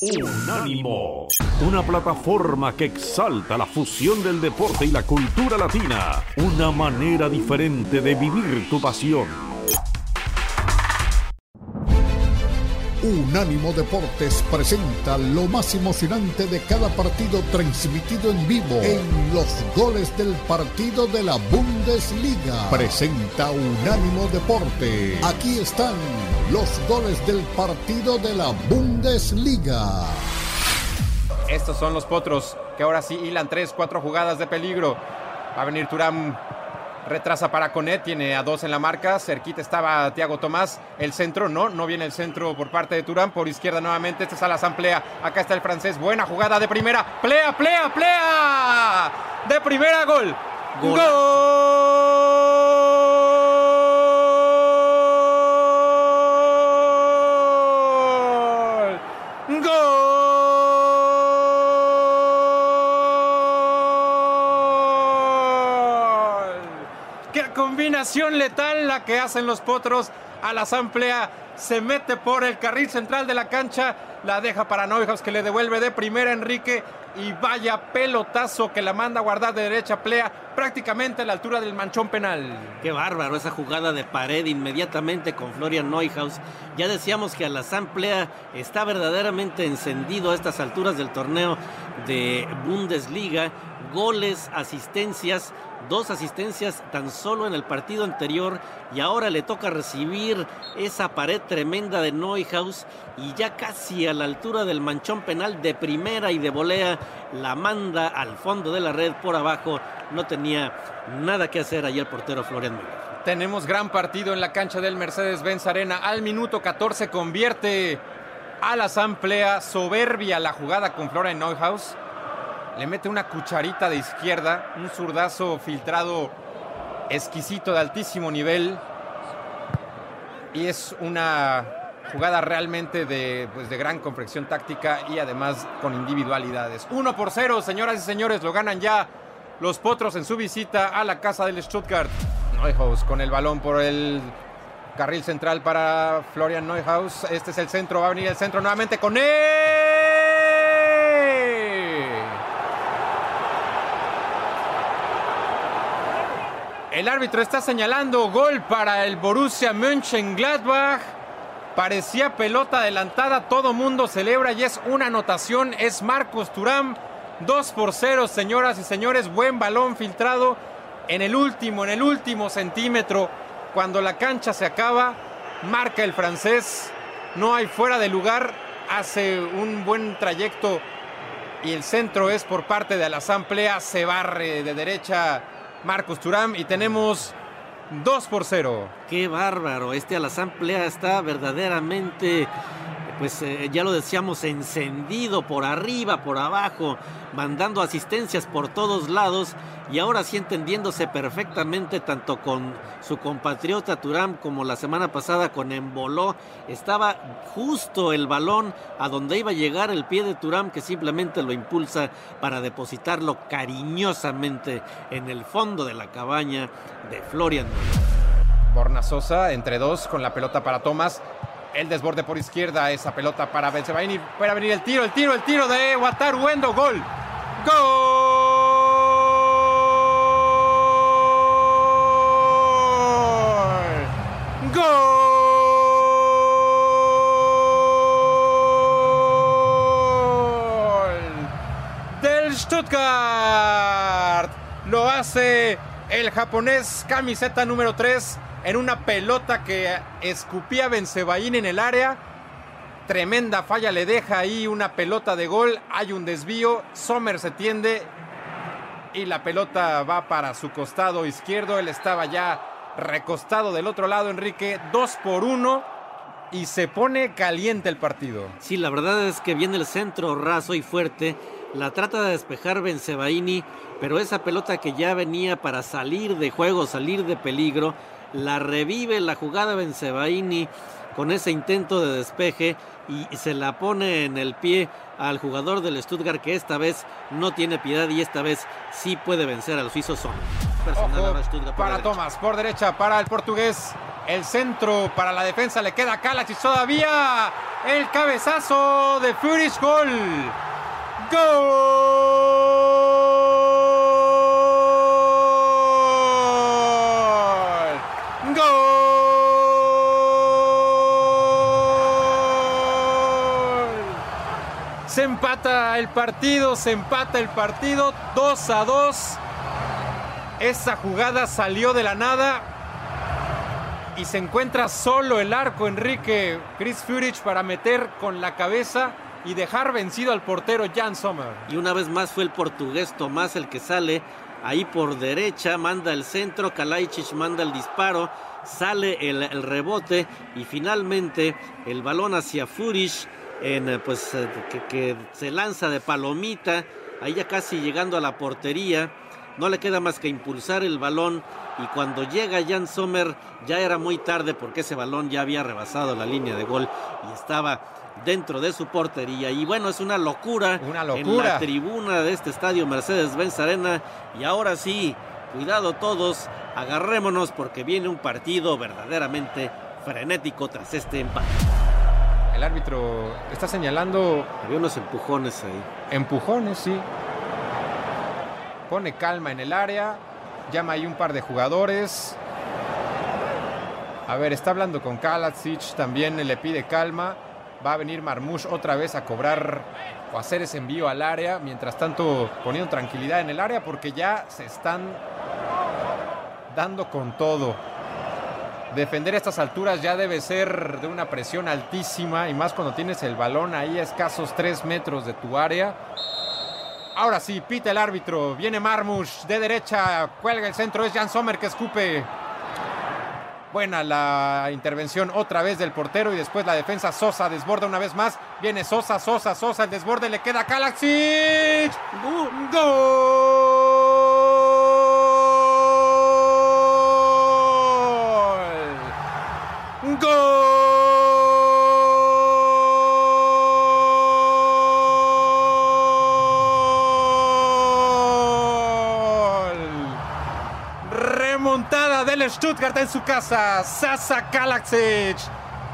Unánimo, una plataforma que exalta la fusión del deporte y la cultura latina, una manera diferente de vivir tu pasión. Unánimo Deportes presenta lo más emocionante de cada partido transmitido en vivo en los goles del partido de la Bundesliga. Presenta Unánimo Deporte. Aquí están los goles del partido de la Bundesliga. Estos son los potros que ahora sí hilan tres, cuatro jugadas de peligro. Va a venir Turán, retrasa para Conet, tiene a dos en la marca. Cerquita estaba Tiago Tomás. El centro, no, no viene el centro por parte de Turán. Por izquierda nuevamente, este es Alas Amplea. Acá está el francés, buena jugada de primera. Plea, plea, plea. De primera, gol. Gol. Combinación letal la que hacen los potros. A la amplía se mete por el carril central de la cancha, la deja para Neuhaus que le devuelve de primera Enrique y vaya pelotazo que la manda a guardar de derecha Plea prácticamente a la altura del manchón penal. Qué bárbaro esa jugada de pared inmediatamente con Florian Neuhaus. Ya decíamos que a la Plea está verdaderamente encendido a estas alturas del torneo de Bundesliga. Goles, asistencias, dos asistencias tan solo en el partido anterior y ahora le toca recibir esa pared tremenda de Neuhaus y ya casi a la altura del manchón penal de primera y de volea la manda al fondo de la red por abajo. No tenía nada que hacer ahí el portero Florian Müller. Tenemos gran partido en la cancha del Mercedes-Benz Arena. Al minuto 14 convierte a la Samplea soberbia la jugada con Florian Neuhaus le mete una cucharita de izquierda, un zurdazo filtrado exquisito de altísimo nivel. Y es una jugada realmente de, pues, de gran confección táctica y además con individualidades. Uno por cero, señoras y señores, lo ganan ya los potros en su visita a la casa del Stuttgart. Neuhaus con el balón por el carril central para Florian Neuhaus. Este es el centro, va a venir el centro nuevamente con él. El árbitro está señalando gol para el Borussia Mönchengladbach. Parecía pelota adelantada, todo mundo celebra y es una anotación. Es Marcos Turán, 2 por 0, señoras y señores. Buen balón filtrado en el último, en el último centímetro. Cuando la cancha se acaba, marca el francés. No hay fuera de lugar, hace un buen trayecto y el centro es por parte de la Asamblea. Se barre de derecha Marcos Turán y tenemos 2 por 0. Qué bárbaro, este Alasamplea está verdaderamente pues eh, ya lo decíamos, encendido por arriba, por abajo, mandando asistencias por todos lados y ahora sí entendiéndose perfectamente tanto con su compatriota Turam como la semana pasada con Emboló. Estaba justo el balón a donde iba a llegar el pie de Turam que simplemente lo impulsa para depositarlo cariñosamente en el fondo de la cabaña de Florian. Borna Sosa entre dos con la pelota para Tomás. El desborde por izquierda, esa pelota para Benzebaini. Puede venir el tiro, el tiro, el tiro de Wataru Wendo. Gol. Gol. Gol. Del Stuttgart. Lo hace el japonés camiseta número 3 en una pelota que escupía Benzebaín en el área. Tremenda falla le deja ahí una pelota de gol. Hay un desvío. Sommer se tiende y la pelota va para su costado izquierdo. Él estaba ya recostado del otro lado, Enrique. Dos por uno y se pone caliente el partido. Sí, la verdad es que viene el centro raso y fuerte. La trata de despejar Benzebaini, pero esa pelota que ya venía para salir de juego, salir de peligro, la revive la jugada Benzebaini con ese intento de despeje y se la pone en el pie al jugador del Stuttgart que esta vez no tiene piedad y esta vez sí puede vencer al suizo Son. Personal para Tomás, por derecha, para el portugués. El centro para la defensa le queda a Kalachich todavía. El cabezazo de Furish Gol. Gol. Se empata el partido, se empata el partido 2 a 2. Esa jugada salió de la nada y se encuentra solo el arco Enrique Chris Furich para meter con la cabeza y dejar vencido al portero Jan Sommer. Y una vez más fue el portugués Tomás el que sale ahí por derecha, manda el centro, Kalajdzic manda el disparo, sale el, el rebote y finalmente el balón hacia Furich en, eh, pues, eh, que, que se lanza de palomita, ahí ya casi llegando a la portería. No le queda más que impulsar el balón y cuando llega Jan Sommer ya era muy tarde porque ese balón ya había rebasado la línea de gol y estaba dentro de su portería. Y bueno, es una locura, Una en locura. la tribuna de este estadio Mercedes-Benz Arena. Y ahora sí, cuidado todos, agarrémonos porque viene un partido verdaderamente frenético tras este empate. El árbitro está señalando Había unos empujones ahí. empujones, sí. Pone calma en el área. Llama ahí un par de jugadores. A ver, está hablando con Kalacic, también le pide calma. Va a venir Marmouche otra vez a cobrar o hacer ese envío al área. Mientras tanto, poniendo tranquilidad en el área porque ya se están dando con todo. Defender a estas alturas ya debe ser de una presión altísima y más cuando tienes el balón ahí a escasos 3 metros de tu área. Ahora sí, pita el árbitro. Viene Marmush de derecha, cuelga el centro, es Jan Sommer que escupe. Buena la intervención otra vez del portero y después la defensa Sosa desborda una vez más. Viene Sosa, Sosa, Sosa, el desborde le queda a Kalacic. ¡Gol! Stuttgart en su casa. Sasa Kalacic.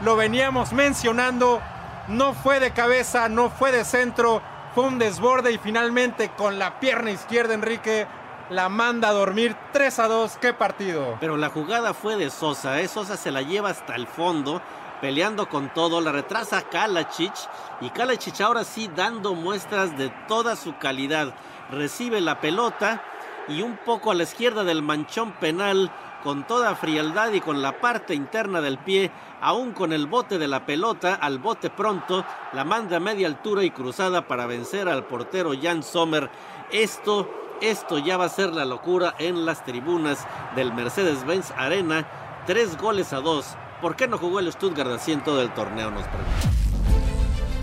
Lo veníamos mencionando. No fue de cabeza, no fue de centro. Fue un desborde y finalmente con la pierna izquierda Enrique la manda a dormir 3 a 2. ¡Qué partido! Pero la jugada fue de Sosa, ¿eh? Sosa se la lleva hasta el fondo, peleando con todo, la retrasa Kalacic y Kalacic ahora sí dando muestras de toda su calidad. Recibe la pelota y un poco a la izquierda del manchón penal, con toda frialdad y con la parte interna del pie, aún con el bote de la pelota, al bote pronto, la manda a media altura y cruzada para vencer al portero Jan Sommer. Esto esto ya va a ser la locura en las tribunas del Mercedes-Benz Arena. Tres goles a dos. ¿Por qué no jugó el Stuttgart así en todo el torneo? Nos preguntan.